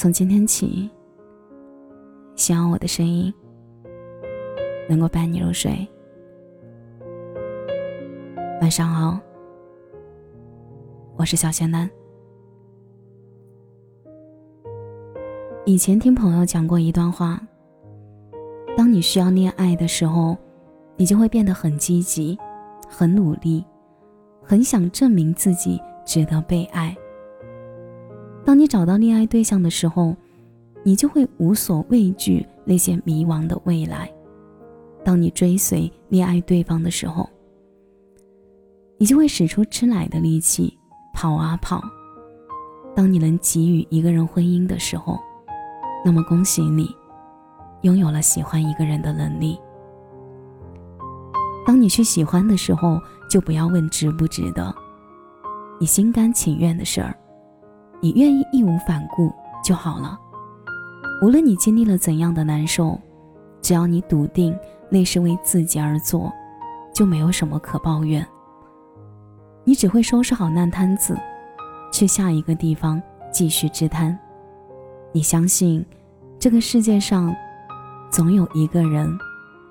从今天起，希望我的声音能够伴你入睡。晚上好，我是小仙男。以前听朋友讲过一段话：当你需要恋爱的时候，你就会变得很积极、很努力，很想证明自己值得被爱。当你找到恋爱对象的时候，你就会无所畏惧那些迷茫的未来。当你追随恋爱对方的时候，你就会使出吃奶的力气跑啊跑。当你能给予一个人婚姻的时候，那么恭喜你，拥有了喜欢一个人的能力。当你去喜欢的时候，就不要问值不值得，你心甘情愿的事儿。你愿意义无反顾就好了。无论你经历了怎样的难受，只要你笃定那是为自己而做，就没有什么可抱怨。你只会收拾好烂摊子，去下一个地方继续支摊。你相信，这个世界上，总有一个人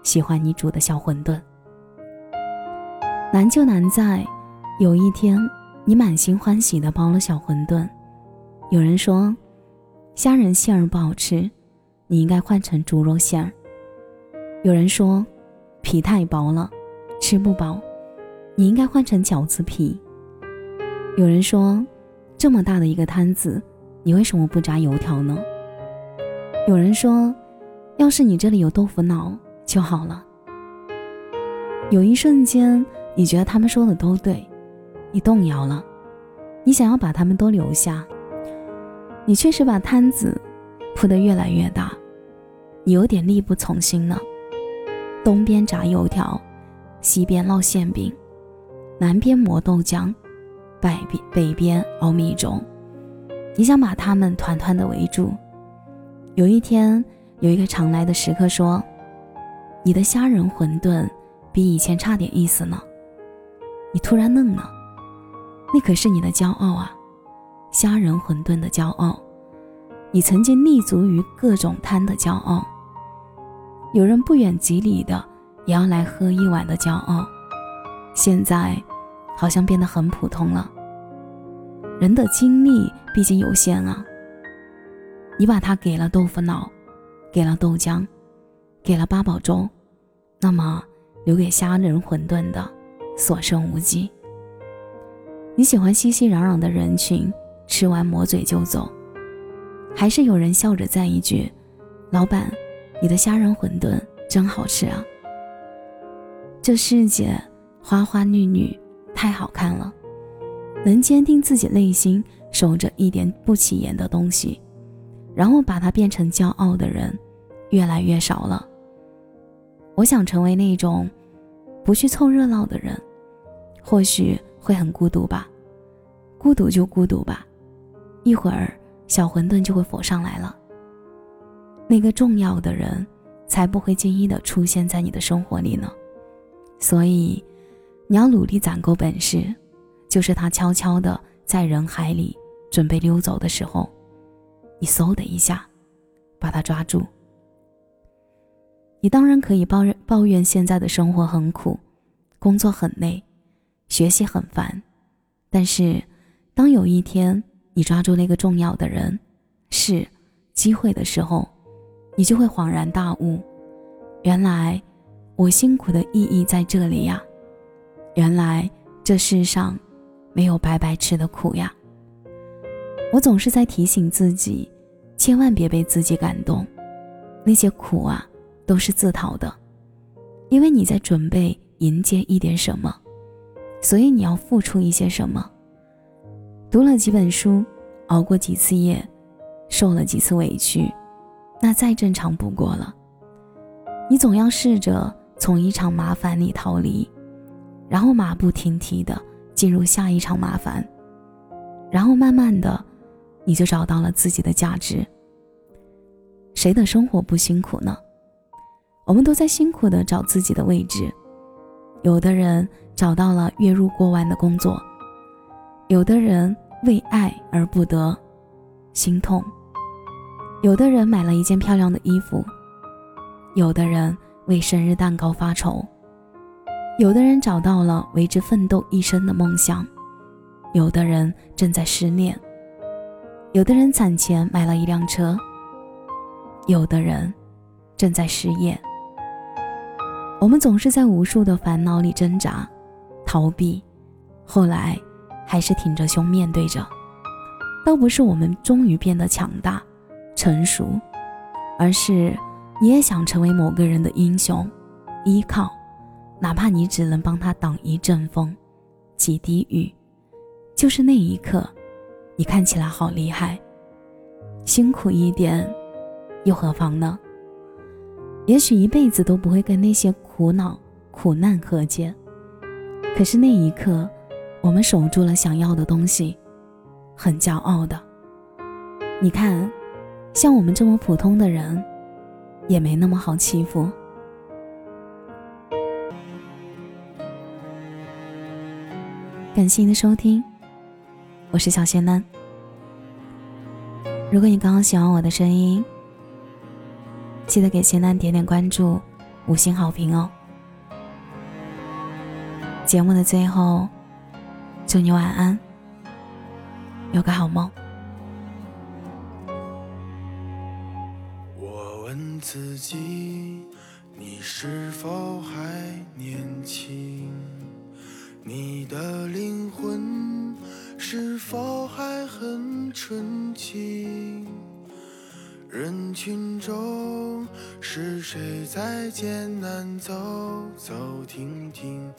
喜欢你煮的小馄饨。难就难在，有一天你满心欢喜的包了小馄饨。有人说，虾仁馅儿不好吃，你应该换成猪肉馅儿。有人说，皮太薄了，吃不饱，你应该换成饺子皮。有人说，这么大的一个摊子，你为什么不炸油条呢？有人说，要是你这里有豆腐脑就好了。有一瞬间，你觉得他们说的都对，你动摇了，你想要把他们都留下。你确实把摊子铺得越来越大，你有点力不从心了。东边炸油条，西边烙馅饼，南边磨豆浆，北边北边熬米粥。你想把他们团团的围住。有一天，有一个常来的食客说：“你的虾仁馄饨比以前差点意思呢。”你突然愣了，那可是你的骄傲啊！虾仁馄饨的骄傲，你曾经立足于各种摊的骄傲。有人不远几里的也要来喝一碗的骄傲，现在好像变得很普通了。人的精力毕竟有限啊。你把它给了豆腐脑，给了豆浆，给了八宝粥，那么留给虾仁馄饨的所剩无几。你喜欢熙熙攘攘的人群。吃完抹嘴就走，还是有人笑着赞一句：“老板，你的虾仁馄饨真好吃啊！”这世界花花绿绿，太好看了。能坚定自己内心守着一点不起眼的东西，然后把它变成骄傲的人，越来越少了。我想成为那种不去凑热闹的人，或许会很孤独吧。孤独就孤独吧。一会儿，小馄饨就会浮上来了。那个重要的人，才不会轻易的出现在你的生活里呢。所以，你要努力攒够本事，就是他悄悄的在人海里准备溜走的时候，你嗖的一下，把他抓住。你当然可以抱怨抱怨现在的生活很苦，工作很累，学习很烦，但是，当有一天。你抓住那个重要的人，是机会的时候，你就会恍然大悟，原来我辛苦的意义在这里呀，原来这世上没有白白吃的苦呀。我总是在提醒自己，千万别被自己感动，那些苦啊都是自讨的，因为你在准备迎接一点什么，所以你要付出一些什么。读了几本书，熬过几次夜，受了几次委屈，那再正常不过了。你总要试着从一场麻烦里逃离，然后马不停蹄的进入下一场麻烦，然后慢慢的，你就找到了自己的价值。谁的生活不辛苦呢？我们都在辛苦的找自己的位置。有的人找到了月入过万的工作。有的人为爱而不得，心痛；有的人买了一件漂亮的衣服，有的人为生日蛋糕发愁，有的人找到了为之奋斗一生的梦想，有的人正在失恋，有的人攒钱买了一辆车，有的人正在失业。我们总是在无数的烦恼里挣扎、逃避，后来还是挺着胸面对着。倒不是我们终于变得强大。成熟，而是你也想成为某个人的英雄，依靠，哪怕你只能帮他挡一阵风，几滴雨，就是那一刻，你看起来好厉害。辛苦一点，又何妨呢？也许一辈子都不会跟那些苦恼、苦难和解，可是那一刻，我们守住了想要的东西，很骄傲的。你看。像我们这么普通的人，也没那么好欺负。感谢您的收听，我是小仙丹。如果你刚刚喜欢我的声音，记得给仙丹点点关注、五星好评哦。节目的最后，祝你晚安，有个好梦。我问自己，你是否还年轻？你的灵魂是否还很纯净？人群中是谁在艰难走走停停？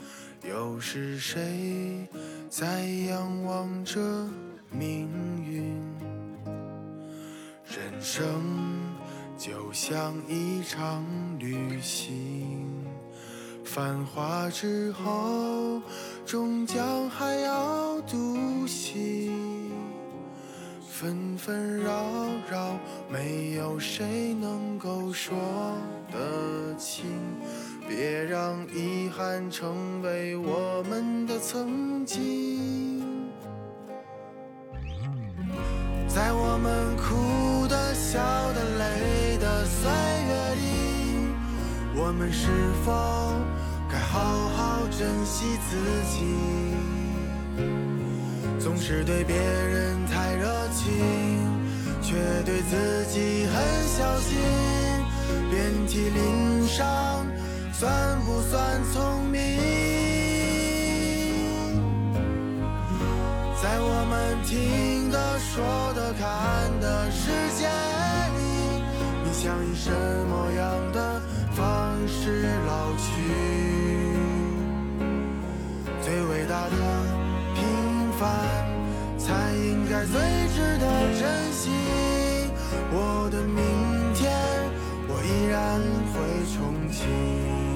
又是谁在仰望着命运？人生。就像一场旅行，繁华之后，终将还要独行。纷纷扰扰，没有谁能够说得清。别让遗憾成为我们曾经，在我们哭的、笑的、泪。岁月里，我们是否该好好珍惜自己？总是对别人太热情，却对自己很小心。遍体鳞伤，算不算聪在我们听的、说的、看的世界里，你。想以什么样的方式老去？最伟大的平凡，才应该最值得珍惜。我的明天，我依然会憧憬。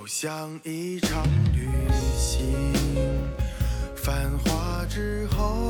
就像一场旅行，繁华之后，